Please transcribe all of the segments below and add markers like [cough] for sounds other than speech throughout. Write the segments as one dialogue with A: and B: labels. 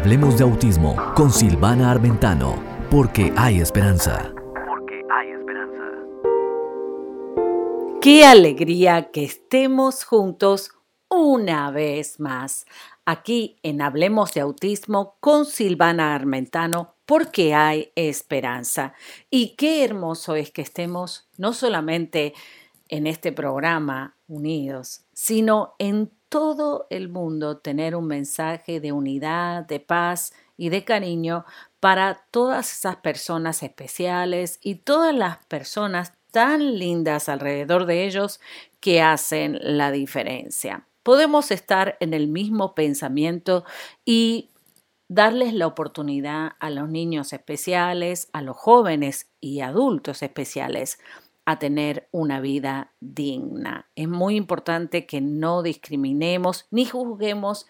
A: Hablemos de autismo con Silvana Armentano, porque hay esperanza.
B: Porque hay esperanza.
C: Qué alegría que estemos juntos una vez más aquí en Hablemos de Autismo con Silvana Armentano porque hay esperanza. Y qué hermoso es que estemos no solamente en este programa unidos, sino en todo el mundo tener un mensaje de unidad, de paz y de cariño para todas esas personas especiales y todas las personas tan lindas alrededor de ellos que hacen la diferencia. Podemos estar en el mismo pensamiento y darles la oportunidad a los niños especiales, a los jóvenes y adultos especiales a tener una vida digna. Es muy importante que no discriminemos ni juzguemos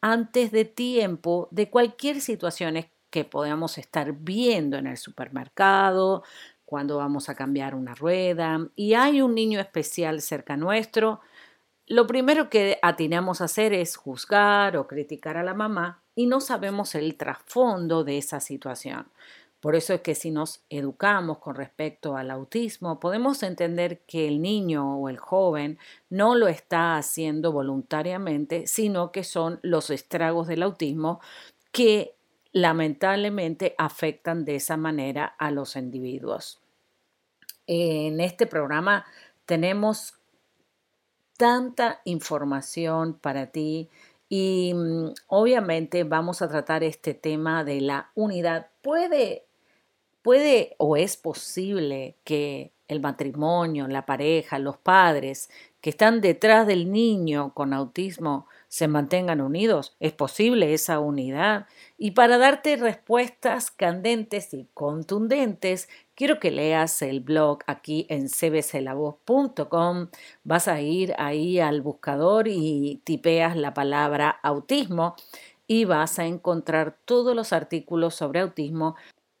C: antes de tiempo de cualquier situación que podamos estar viendo en el supermercado, cuando vamos a cambiar una rueda y hay un niño especial cerca nuestro, lo primero que atinamos a hacer es juzgar o criticar a la mamá y no sabemos el trasfondo de esa situación. Por eso es que si nos educamos con respecto al autismo, podemos entender que el niño o el joven no lo está haciendo voluntariamente, sino que son los estragos del autismo que lamentablemente afectan de esa manera a los individuos. En este programa tenemos tanta información para ti y mm, obviamente vamos a tratar este tema de la unidad. Puede ¿Puede o es posible que el matrimonio, la pareja, los padres que están detrás del niño con autismo se mantengan unidos? ¿Es posible esa unidad? Y para darte respuestas candentes y contundentes, quiero que leas el blog aquí en cbclavoz.com. Vas a ir ahí al buscador y tipeas la palabra autismo y vas a encontrar todos los artículos sobre autismo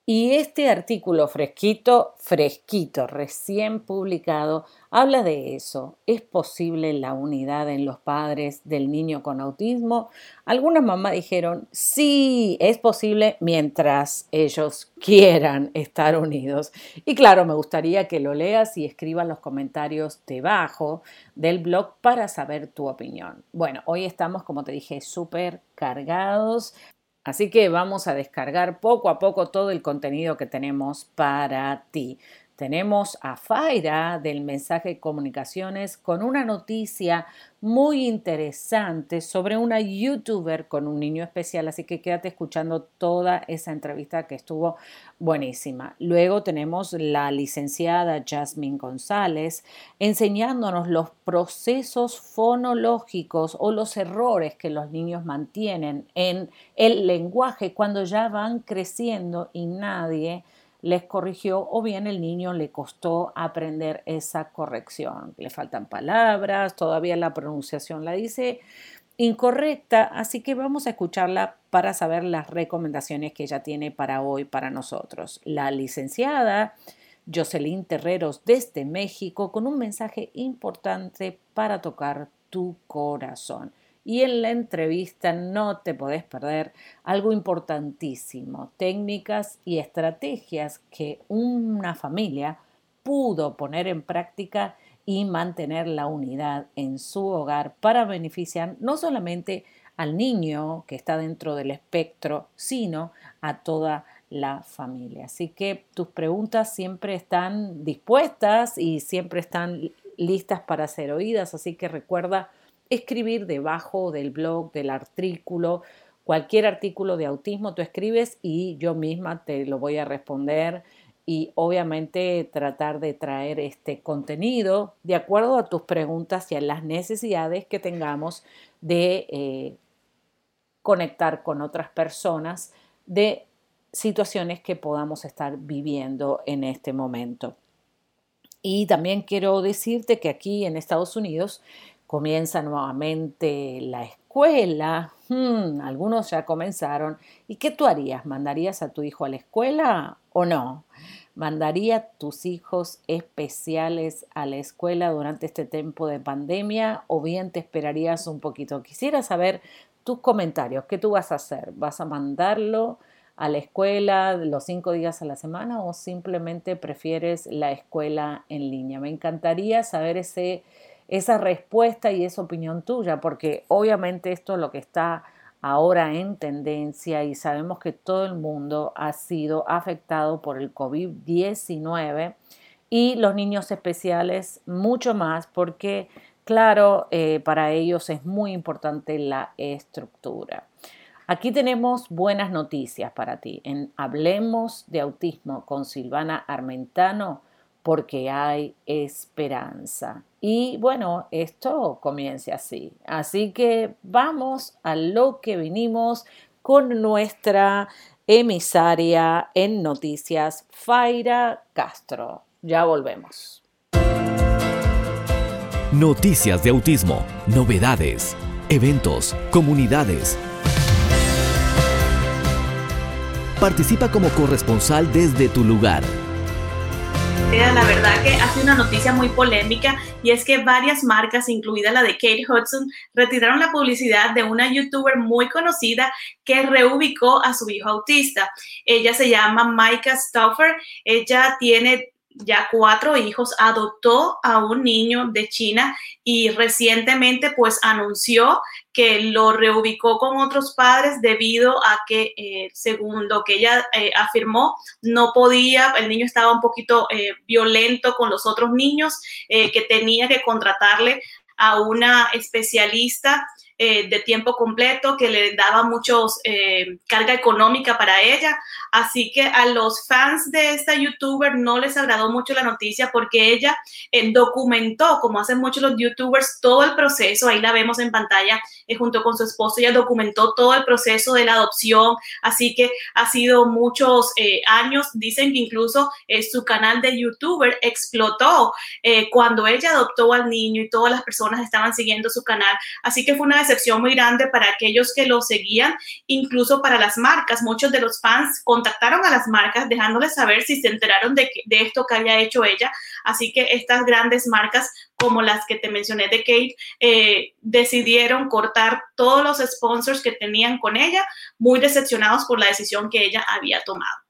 C: y este artículo fresquito, fresquito, recién publicado, habla de eso. ¿Es posible la unidad en los padres del niño con autismo? Algunas mamás dijeron, sí, es posible mientras ellos quieran estar unidos. Y claro, me gustaría que lo leas y escribas los comentarios debajo del blog para saber tu opinión. Bueno, hoy estamos, como te dije, súper cargados. Así que vamos a descargar poco a poco todo el contenido que tenemos para ti. Tenemos a Faira del mensaje comunicaciones con una noticia muy interesante sobre una youtuber con un niño especial, así que quédate escuchando toda esa entrevista que estuvo buenísima. Luego tenemos la licenciada Jasmine González enseñándonos los procesos fonológicos o los errores que los niños mantienen en el lenguaje cuando ya van creciendo y nadie les corrigió o bien el niño le costó aprender esa corrección. Le faltan palabras, todavía la pronunciación la dice incorrecta, así que vamos a escucharla para saber las recomendaciones que ella tiene para hoy para nosotros. La licenciada Jocelyn Terreros desde México con un mensaje importante para tocar tu corazón. Y en la entrevista no te podés perder algo importantísimo, técnicas y estrategias que una familia pudo poner en práctica y mantener la unidad en su hogar para beneficiar no solamente al niño que está dentro del espectro, sino a toda la familia. Así que tus preguntas siempre están dispuestas y siempre están listas para ser oídas, así que recuerda escribir debajo del blog, del artículo, cualquier artículo de autismo, tú escribes y yo misma te lo voy a responder y obviamente tratar de traer este contenido de acuerdo a tus preguntas y a las necesidades que tengamos de eh, conectar con otras personas de situaciones que podamos estar viviendo en este momento. Y también quiero decirte que aquí en Estados Unidos comienza nuevamente la escuela. Hmm, algunos ya comenzaron. ¿Y qué tú harías? ¿Mandarías a tu hijo a la escuela o no? ¿Mandaría tus hijos especiales a la escuela durante este tiempo de pandemia o bien te esperarías un poquito? Quisiera saber tus comentarios. ¿Qué tú vas a hacer? ¿Vas a mandarlo a la escuela los cinco días a la semana o simplemente prefieres la escuela en línea? Me encantaría saber ese, esa respuesta y esa opinión tuya, porque obviamente esto es lo que está ahora en tendencia y sabemos que todo el mundo ha sido afectado por el COVID-19 y los niños especiales mucho más porque, claro, eh, para ellos es muy importante la estructura. Aquí tenemos buenas noticias para ti. En Hablemos de Autismo con Silvana Armentano porque hay esperanza. Y bueno, esto comience así. Así que vamos a lo que vinimos con nuestra emisaria en noticias, Faira Castro. Ya volvemos.
A: Noticias de autismo, novedades, eventos, comunidades. Participa como corresponsal desde tu lugar
D: la verdad que hace una noticia muy polémica y es que varias marcas, incluida la de Kate Hudson, retiraron la publicidad de una youtuber muy conocida que reubicó a su hijo autista. Ella se llama Micah Stauffer. Ella tiene ya cuatro hijos, adoptó a un niño de China y recientemente pues anunció que lo reubicó con otros padres debido a que, eh, según lo que ella eh, afirmó, no podía, el niño estaba un poquito eh, violento con los otros niños, que tenía que contratarle a una especialista eh, de tiempo completo que le daba muchos eh, carga económica para ella. Así que a los fans de esta youtuber no les agradó mucho la noticia porque ella eh, documentó, como hacen muchos los youtubers, todo el proceso. Ahí la vemos en pantalla junto con su esposo. Ella documentó todo el proceso de la adopción. Así que ha sido muchos años. Dicen que incluso su canal de youtuber explotó cuando ella adoptó al niño y todas las personas estaban siguiendo su canal. Así que fue una excepción muy grande para aquellos que lo seguían, incluso para las marcas. Muchos de los fans contactaron a las marcas dejándoles saber si se enteraron de, de esto que había hecho ella. Así que estas grandes marcas como las que te mencioné de Kate, eh, decidieron cortar todos los sponsors que tenían con ella, muy decepcionados por la decisión que ella había tomado.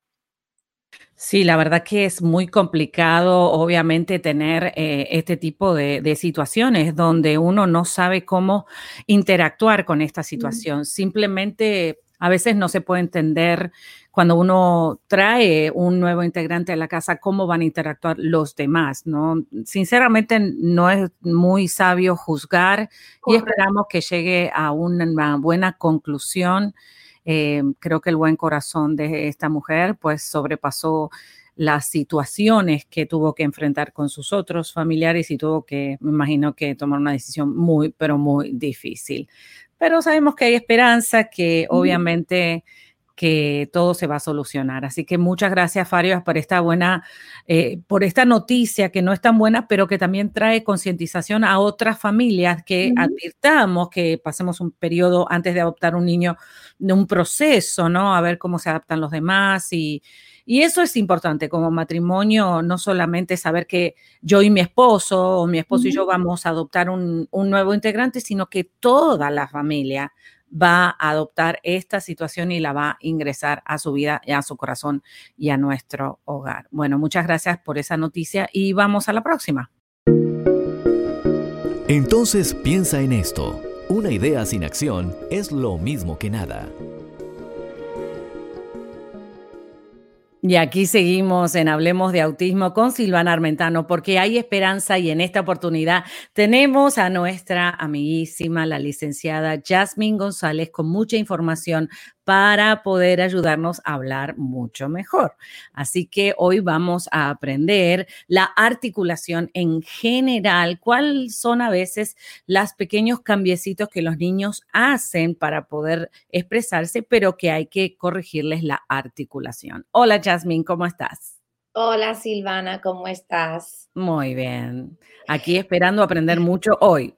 C: Sí, la verdad que es muy complicado, obviamente, tener eh, este tipo de, situaciones donde uno no sabe cómo interactuar con esta situación. Simplemente a veces no se puede entender cuando uno trae un nuevo integrante a la casa cómo van a interactuar los demás, ¿no? Sinceramente no es muy sabio juzgar y esperamos que llegue a una buena conclusión eh, creo que el buen corazón de esta mujer pues sobrepasó las situaciones que tuvo que enfrentar con sus otros familiares y tuvo que, me imagino que tomar una decisión muy, pero muy difícil. Pero sabemos que hay esperanza, que obviamente que todo se va a solucionar. Así que muchas gracias, Farias, por esta buena, eh, por esta noticia que no es tan buena, pero que también trae concientización a otras familias que advirtamos que pasemos un periodo antes de adoptar un niño, de un proceso, ¿no? A ver cómo se adaptan los demás y, y eso es importante como matrimonio, no solamente saber que yo y mi esposo o mi esposo y yo vamos a adoptar un, un nuevo integrante, sino que toda la familia va a adoptar esta situación y la va a ingresar a su vida, a su corazón y a nuestro hogar. Bueno, muchas gracias por esa noticia y vamos a la próxima.
A: Entonces piensa en esto. Una idea sin acción es lo mismo que nada.
C: Y aquí seguimos en Hablemos de Autismo con Silvana Armentano, porque hay esperanza y en esta oportunidad tenemos a nuestra amiguísima, la licenciada Jasmine González, con mucha información para poder ayudarnos a hablar mucho mejor. Así que hoy vamos a aprender la articulación en general, cuáles son a veces los pequeños cambiecitos que los niños hacen para poder expresarse, pero que hay que corregirles la articulación. Hola Jasmine, ¿cómo estás?
E: Hola Silvana, ¿cómo estás?
C: Muy bien. Aquí [laughs] esperando aprender mucho hoy.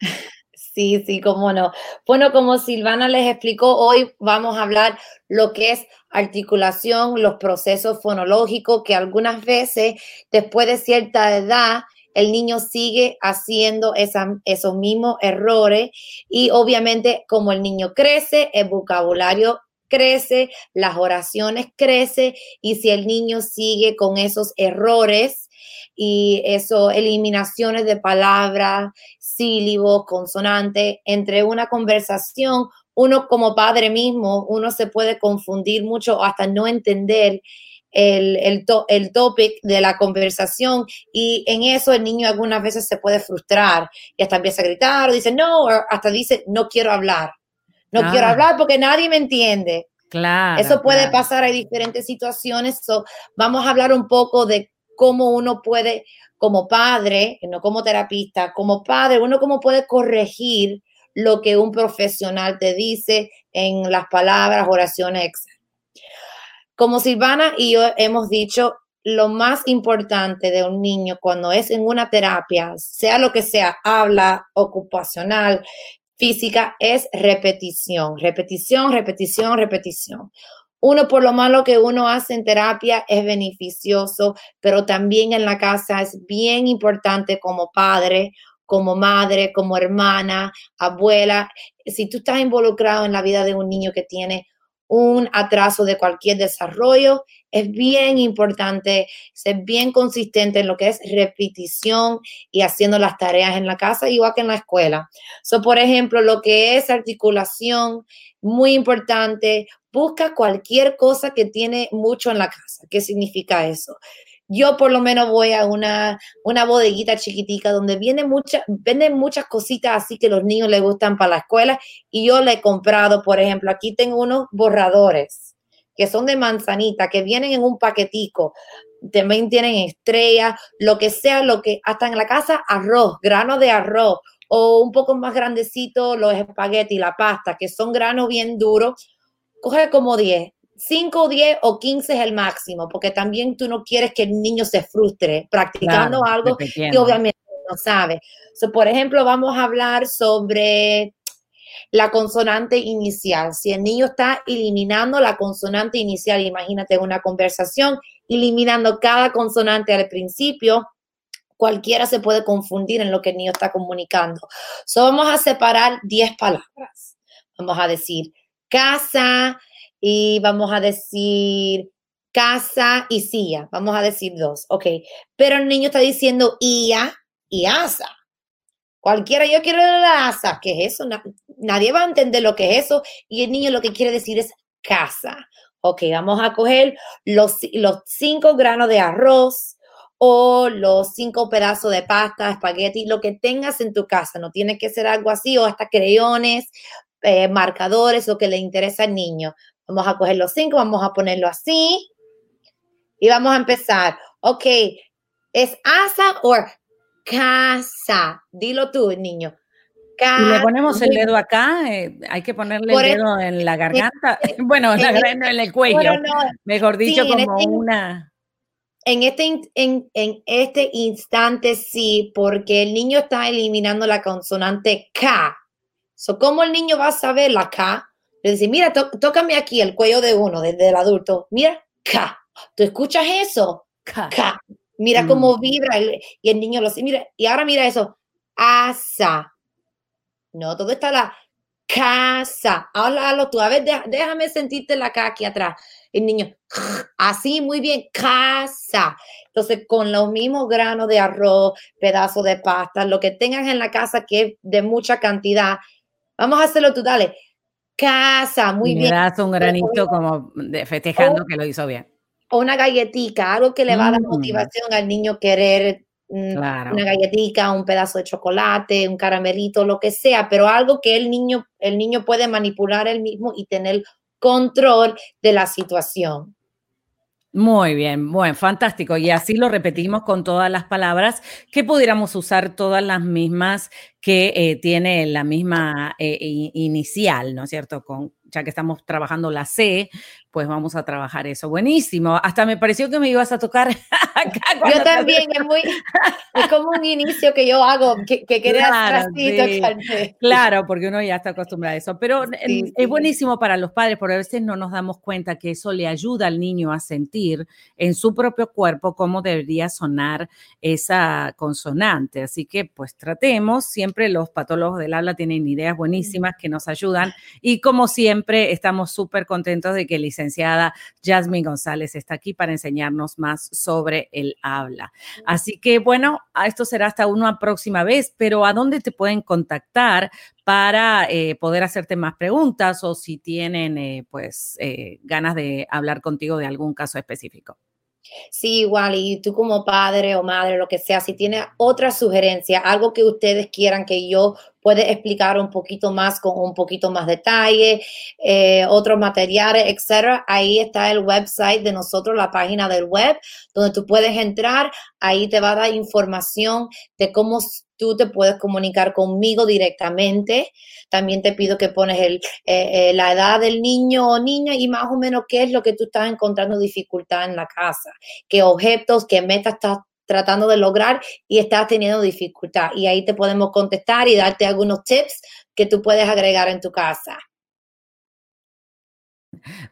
E: Sí, sí, cómo no. Bueno, como Silvana les explicó, hoy vamos a hablar lo que es articulación, los procesos fonológicos, que algunas veces después de cierta edad el niño sigue haciendo esos mismos errores y obviamente como el niño crece, el vocabulario crece, las oraciones crece y si el niño sigue con esos errores, y eso, eliminaciones de palabras, sílabos, consonantes, entre una conversación, uno como padre mismo, uno se puede confundir mucho hasta no entender el, el, el topic de la conversación y en eso el niño algunas veces se puede frustrar y hasta empieza a gritar dice no, o hasta dice no quiero hablar, no quiero ah. hablar porque nadie me entiende. Claro. Eso puede pasar, hay diferentes situaciones. vamos a hablar un poco de cómo uno puede, como padre, no como terapista, como padre, uno cómo puede corregir lo que un profesional te dice en las palabras, oraciones, etc. Como Silvana y yo hemos dicho, lo más importante de un niño cuando es en una terapia, sea lo que sea, habla, ocupacional, física, es repetición, repetición, repetición, repetición. Uno, por lo malo que uno hace en terapia, es beneficioso, pero también en la casa es bien importante como padre, como madre, como hermana, abuela. Si tú estás involucrado en la vida de un niño que tiene un atraso de cualquier desarrollo, es bien importante ser bien consistente en lo que es repetición y haciendo las tareas en la casa, igual que en la escuela. So, por ejemplo, lo que es articulación, muy importante, busca cualquier cosa que tiene mucho en la casa. ¿Qué significa eso? Yo por lo menos voy a una, una bodeguita chiquitica donde viene mucha, venden muchas cositas así que los niños les gustan para la escuela y yo le he comprado, por ejemplo, aquí tengo unos borradores que son de manzanita, que vienen en un paquetico, también tienen estrellas, lo que sea, lo que hasta en la casa, arroz, grano de arroz, o un poco más grandecito los espaguetis, la pasta, que son granos bien duros, coge como 10. 5, 10 o 15 es el máximo, porque también tú no quieres que el niño se frustre practicando algo que obviamente no sabe. por ejemplo, vamos a hablar sobre la consonante inicial. Si el niño está eliminando la consonante inicial, imagínate una conversación, eliminando cada consonante al principio, cualquiera se puede confundir en lo que el niño está comunicando. So, vamos a separar 10 palabras. Vamos a decir casa y vamos a decir casa y silla. Vamos a decir dos, ok. Pero el niño está diciendo ia y asa. Cualquiera, yo quiero la asa. ¿Qué es eso? nadie va a entender lo que es eso. Y el niño lo que quiere decir es casa. Ok, vamos a coger los, los cinco granos de arroz, o los cinco pedazos de pasta, espagueti, lo que tengas en tu casa. No tiene que ser algo así o hasta creyones, eh, marcadores, lo que le interesa al niño. Vamos a coger los cinco, vamos a ponerlo así y vamos a empezar. Ok, ¿es asa o casa? Dilo tú, niño.
C: Y le ponemos el dedo acá, eh, hay que ponerle el dedo en la garganta, [laughs] bueno, en, el cuello, mejor dicho, como este una
E: en este, en, este instante sí, porque el niño está eliminando la consonante K. So, ¿Cómo el niño va a saber la K? Le dice, mira, tócame aquí el cuello de uno, desde el adulto. Mira, K. ¿Tú escuchas eso? K. Mira mm. cómo vibra y el niño lo. Mira, y ahora mira eso. Asa. No, todo está la casa. Háblalo tú. A ver, déjame sentirte la K aquí atrás el niño, así muy bien, casa. Entonces, con los mismos granos de arroz, pedazos de pasta, lo que tengas en la casa que es de mucha cantidad, vamos a hacerlo tú, dale. Casa, muy bien.
C: Das un granito como festejando que lo hizo bien.
E: O una galletita, algo que le va a dar mm. motivación al niño querer mm, una galletita, un pedazo de chocolate, un caramelito, lo que sea, pero algo que el niño, el niño puede manipular él mismo y tener control de la situación.
C: Muy bien, bueno, fantástico. Y así lo repetimos con todas las palabras que pudiéramos usar todas las mismas que eh, tiene la misma eh, inicial, ¿no es cierto? Con, ya que estamos trabajando la C, pues vamos a trabajar eso. Buenísimo. Hasta me pareció que me ibas a tocar [laughs] [laughs]
E: yo también, es muy, es como un inicio que yo hago, que, que
C: claro, claro, porque uno ya está acostumbrado a eso, pero es buenísimo para los padres, porque a veces no nos damos cuenta que eso le ayuda al niño a sentir en su propio cuerpo cómo debería sonar esa consonante, así que pues tratemos, siempre los patólogos del habla tienen ideas buenísimas que nos ayudan. Y como siempre estamos súper contentos de que licenciada Jasmine González está aquí para enseñarnos más sobre el habla. Así que bueno, esto será hasta una próxima vez, pero ¿a dónde te pueden contactar para eh, poder hacerte más preguntas o si tienen eh, pues eh, ganas de hablar contigo de algún caso específico?
E: Sí, igual, y tú como padre o madre, lo que sea, si tiene otra sugerencia, algo que ustedes quieran que yo pueda explicar un poquito más con un poquito más detalle, eh, otros materiales, etcétera, ahí está el website de nosotros, la página del web, donde tú puedes entrar, ahí te va a dar información de cómo tú te puedes comunicar conmigo directamente. También te pido que pones el, eh, eh, la edad del niño o niña y más o menos qué es lo que tú estás encontrando dificultad en la casa, qué objetos, qué metas estás tratando de lograr y estás teniendo dificultad. Y ahí te podemos contestar y darte algunos tips que tú puedes agregar en tu casa.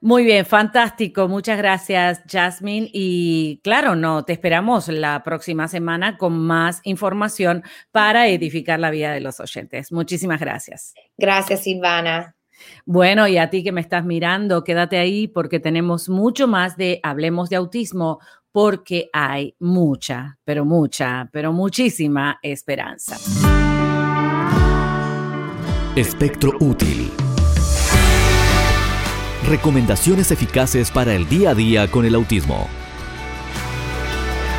C: Muy bien, fantástico. Muchas gracias, Jasmine. Y claro, no, te esperamos la próxima semana con más información para edificar la vida de los oyentes. Muchísimas gracias.
E: Gracias, Silvana.
C: Bueno, y a ti que me estás mirando, quédate ahí porque tenemos mucho más de Hablemos de Autismo, porque hay mucha, pero mucha, pero muchísima esperanza.
A: Espectro útil. Recomendaciones eficaces para el día a día con el autismo.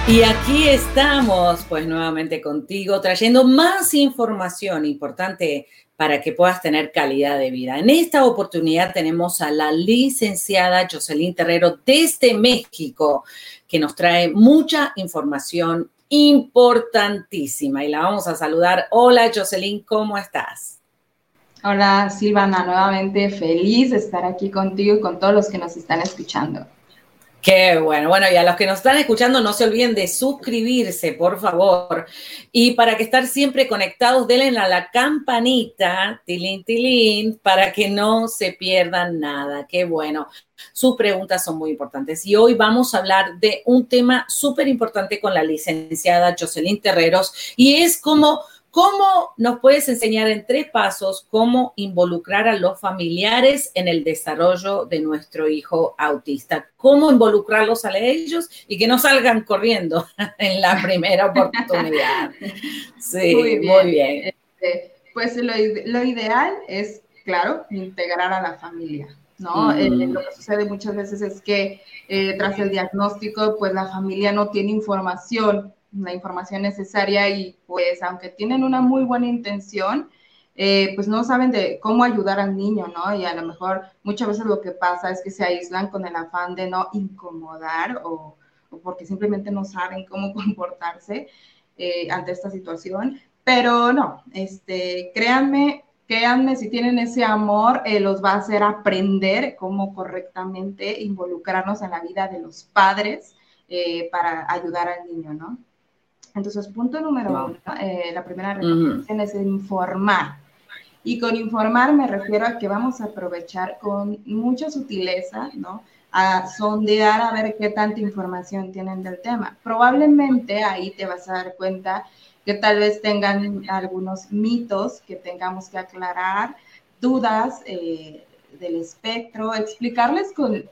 C: Y aquí estamos, pues nuevamente contigo, trayendo más información importante para que puedas tener calidad de vida. En esta oportunidad tenemos a la licenciada Jocelyn Terrero desde México, que nos trae mucha información importantísima y la vamos a saludar. Hola Jocelyn, ¿cómo estás?
F: Hola Silvana, nuevamente feliz de estar aquí contigo y con todos los que nos están escuchando.
C: Qué bueno. Bueno, y a los que nos están escuchando, no se olviden de suscribirse, por favor. Y para que estar siempre conectados, denle a la campanita, tilín, tilín, para que no se pierdan nada. Qué bueno. Sus preguntas son muy importantes. Y hoy vamos a hablar de un tema súper importante con la licenciada Jocelyn Terreros, y es como ¿Cómo nos puedes enseñar en tres pasos cómo involucrar a los familiares en el desarrollo de nuestro hijo autista? ¿Cómo involucrarlos a ellos y que no salgan corriendo [laughs] en la primera oportunidad? [laughs]
F: Sí, muy bien. Este, pues lo, ideal es, claro, integrar a la familia. ¿no? Eh, lo que sucede muchas veces es que eh, tras el diagnóstico, pues la familia no tiene información la información necesaria y pues aunque tienen una muy buena intención, eh, pues no saben de cómo ayudar al niño, ¿no? Y a lo mejor muchas veces lo que pasa es que se aíslan con el afán de no incomodar o, porque simplemente no saben cómo [laughs] comportarse eh, ante esta situación. Pero no, este, créanme, créanme, si tienen ese amor, eh, los va a hacer aprender cómo correctamente involucrarnos en la vida de los padres para ayudar al niño, ¿no? Entonces, punto número uno, eh, la primera recomendación es informar. Y con informar me refiero a que vamos a aprovechar con mucha sutileza, ¿no? A sondear a ver qué tanta información tienen del tema. Probablemente ahí te vas a dar cuenta que tal vez tengan algunos mitos que tengamos que aclarar, dudas eh, del espectro, explicarles con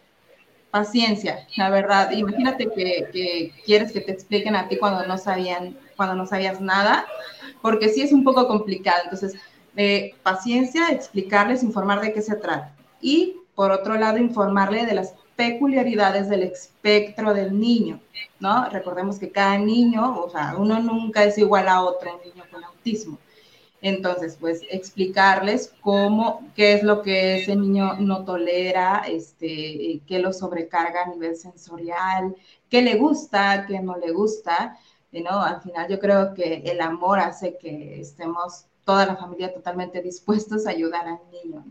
F: paciencia, la verdad. Imagínate que, quieres que te expliquen a ti cuando no sabían, cuando no sabías nada, porque sí es un poco complicado. Entonces, eh, paciencia, explicarles, informar de qué se trata. Y por otro lado, informarle de las peculiaridades del espectro del niño, ¿no? Recordemos que cada niño, o sea, uno nunca es igual a otro niño con autismo. Entonces, pues explicarles cómo, qué es lo que ese niño no tolera, este, qué lo sobrecarga a nivel sensorial, qué le gusta, qué no le gusta. ¿no? Al final yo creo que el amor hace que estemos toda la familia totalmente dispuestos a ayudar al niño.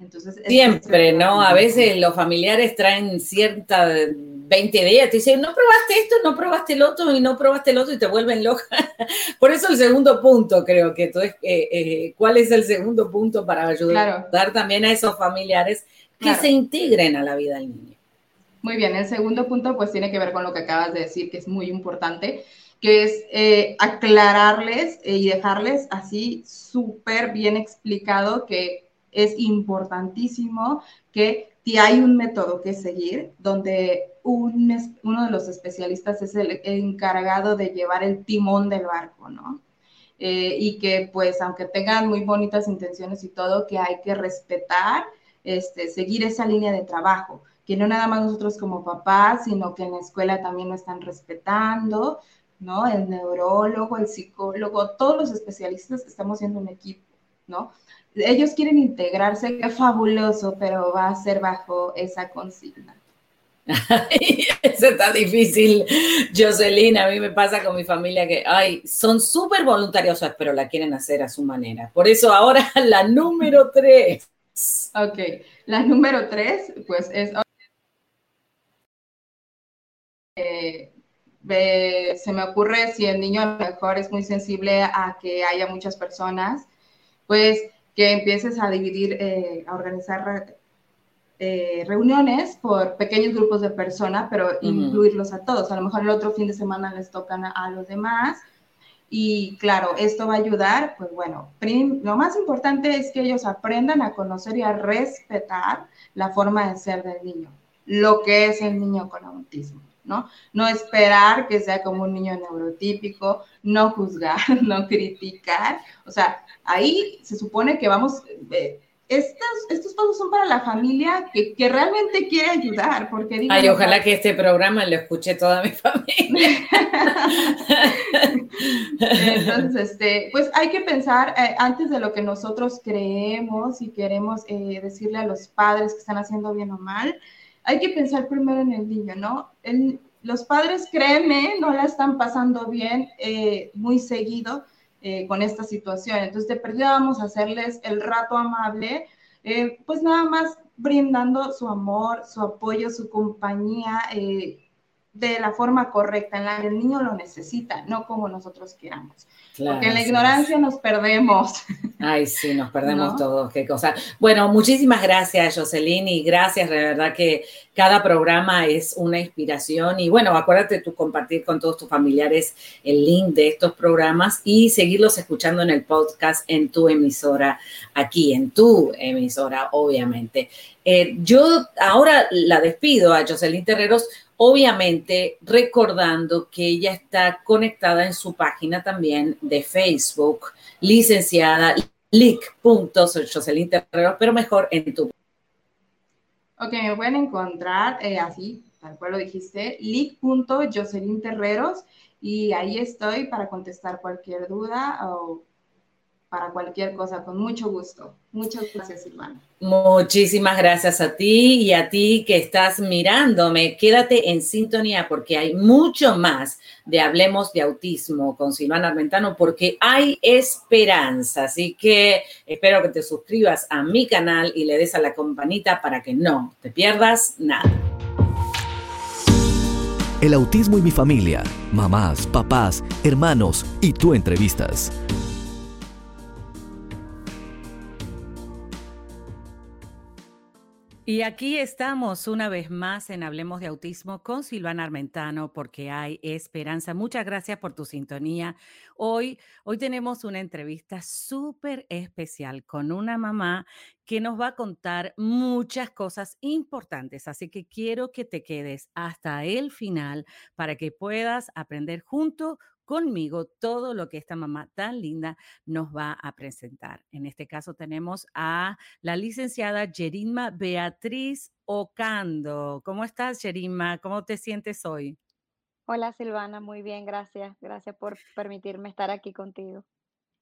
C: Entonces, Siempre, ¿no? A veces los familiares traen cierta 20 días, te dicen, no probaste esto, no probaste el otro y no probaste el otro y te vuelven loca. [laughs] Por eso el segundo punto, creo que tú es, eh, eh, ¿cuál es el segundo punto para ayudar también a esos familiares que se integren a la vida del niño?
F: Muy bien, el segundo punto pues tiene que ver con lo que acabas de decir, que es muy importante, que es eh, aclararles y dejarles así súper bien explicado que es importantísimo que si hay un método que seguir, donde uno de los especialistas es el encargado de llevar el timón del barco, ¿no? Eh, y que pues aunque tengan muy bonitas intenciones y todo, que hay que respetar, este, seguir esa línea de trabajo que no nada más nosotros como papás, sino que en la escuela también lo están respetando, ¿no? El neurólogo, el psicólogo, todos los especialistas estamos siendo un equipo, ¿no? Ellos quieren integrarse, qué fabuloso, pero va a ser bajo esa consigna. [laughs]
C: Eso está difícil, Jocelyn. A mí me pasa con mi familia que, ay, son súper voluntariosas, pero la quieren hacer a su manera. Por eso ahora [laughs] la número tres.
F: Ok, la número tres, pues es se me ocurre si el niño a lo mejor es muy sensible a que haya muchas personas, pues que empieces a dividir, eh, a organizar eh, reuniones por pequeños grupos de personas, pero incluirlos a todos. A lo mejor el otro fin de semana les tocan a, los demás. Y claro, esto va a ayudar, pues bueno, lo más importante es que ellos aprendan a conocer y a respetar la forma de ser del niño, lo que es el niño con autismo. ¿No? No esperar que sea como un niño neurotípico, no juzgar, [laughs] no criticar. O sea, ahí se supone que vamos, eh, estos, estos pasos son para la familia que, realmente quiere ayudar, porque
C: Ay, ojalá que este programa lo escuche toda mi [laughs] familia.
F: Entonces, este, pues hay que pensar eh, antes de lo que nosotros creemos y queremos eh, decirle a los padres que están haciendo bien o mal, hay que pensar primero en el niño, ¿no? los padres, créeme, no la están pasando bien eh, muy seguido eh, con esta situación. Entonces, de perdida vamos a hacerles el rato amable, eh, pues nada más brindando su amor, su apoyo, su compañía de la forma correcta, en la que el niño lo necesita, no como nosotros queramos. Porque en la ignorancia nos perdemos.
C: Ay, sí, nos perdemos todos, qué cosa. Bueno, muchísimas gracias, Jocelyn, y gracias, de verdad que cada programa es una inspiración. Y bueno, acuérdate tú compartir con todos tus familiares el link de estos programas y seguirlos escuchando en el podcast en tu emisora, aquí en tu emisora, obviamente. Eh, yo ahora la despido a Jocelyn Terreros Obviamente, recordando que ella está conectada en su página también de Facebook, licenciada lic.jocelyn Terrero, pero mejor en tu.
F: Ok, me pueden encontrar eh, así, tal cual lo dijiste, lic.jocelyn Terreros, y ahí estoy para contestar cualquier duda o para cualquier cosa, con mucho gusto. Muchas gracias, Silvana.
C: Muchísimas gracias a ti y a ti que estás mirándome. Quédate en sintonía porque hay mucho más de Hablemos de Autismo con Silvana Armentano porque hay esperanza. Así que espero que te suscribas a mi canal y le des a la campanita para que no te pierdas nada.
A: El autismo y mi familia, mamás, papás, hermanos y tú entrevistas.
C: Y aquí estamos una vez más en Hablemos de Autismo con Silvana Armentano porque hay esperanza. Muchas gracias por tu sintonía. Hoy, hoy tenemos una entrevista súper especial con una mamá que nos va a contar muchas cosas importantes. Así que quiero que te quedes hasta el final para que puedas aprender junto conmigo todo lo que esta mamá tan linda nos va a presentar. En este caso tenemos a la licenciada Jerima Beatriz Ocando. ¿Cómo estás, Jerima? ¿Cómo te sientes hoy?
G: Hola, Silvana. Muy bien, gracias. Gracias por permitirme estar aquí contigo.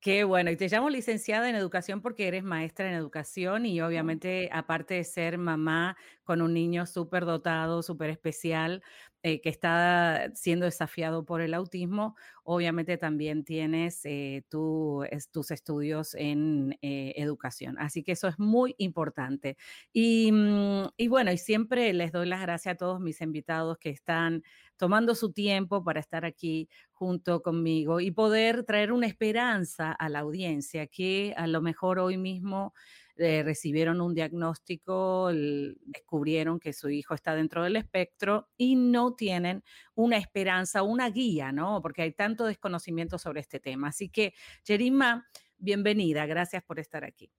C: Qué bueno, y te llamo licenciada en educación porque eres maestra en educación y obviamente aparte de ser mamá con un niño súper dotado, súper especial, eh, que está siendo desafiado por el autismo. Obviamente también tienes eh, tus estudios en eh, educación. Así que eso es muy importante. Y, mm, y bueno, y siempre les doy las gracias a todos mis invitados que están tomando su tiempo para estar aquí junto conmigo y poder traer una esperanza a la audiencia que a lo mejor hoy mismo eh, recibieron un diagnóstico, descubrieron que su hijo está dentro del espectro y no tienen una esperanza, una guía, ¿no? Porque hay tanto desconocimiento sobre este tema. Así que, Jerima, bienvenida, gracias por estar aquí.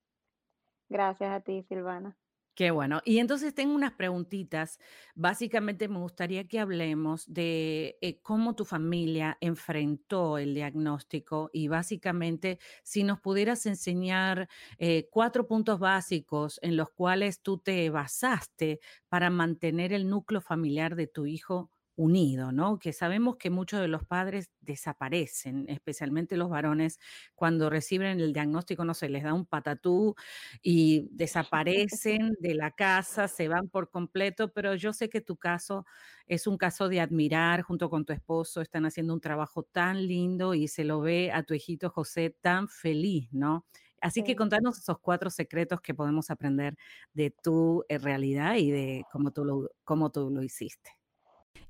G: Gracias a ti, Silvana.
C: Qué bueno. Y entonces tengo unas preguntitas. Básicamente me gustaría que hablemos de eh, cómo tu familia enfrentó el diagnóstico y básicamente si nos pudieras enseñar eh, cuatro puntos básicos en los cuales tú te basaste para mantener el núcleo familiar de tu hijo unido, ¿no? Que sabemos que muchos de los padres desaparecen, especialmente los varones, cuando reciben el diagnóstico, no sé, les da un patatú y desaparecen de la casa, se van por completo, pero yo sé que tu caso es un caso de admirar junto con tu esposo, están haciendo un trabajo tan lindo y se lo ve a tu hijito José tan feliz, ¿no? Así que contanos esos cuatro secretos que podemos aprender de tu eh, realidad y de cómo tú lo, cómo tú lo hiciste.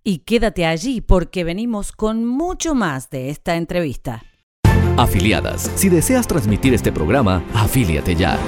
C: Y quédate allí porque venimos con mucho más de esta entrevista.
A: Afiliadas, si deseas transmitir este programa, afíliate ya.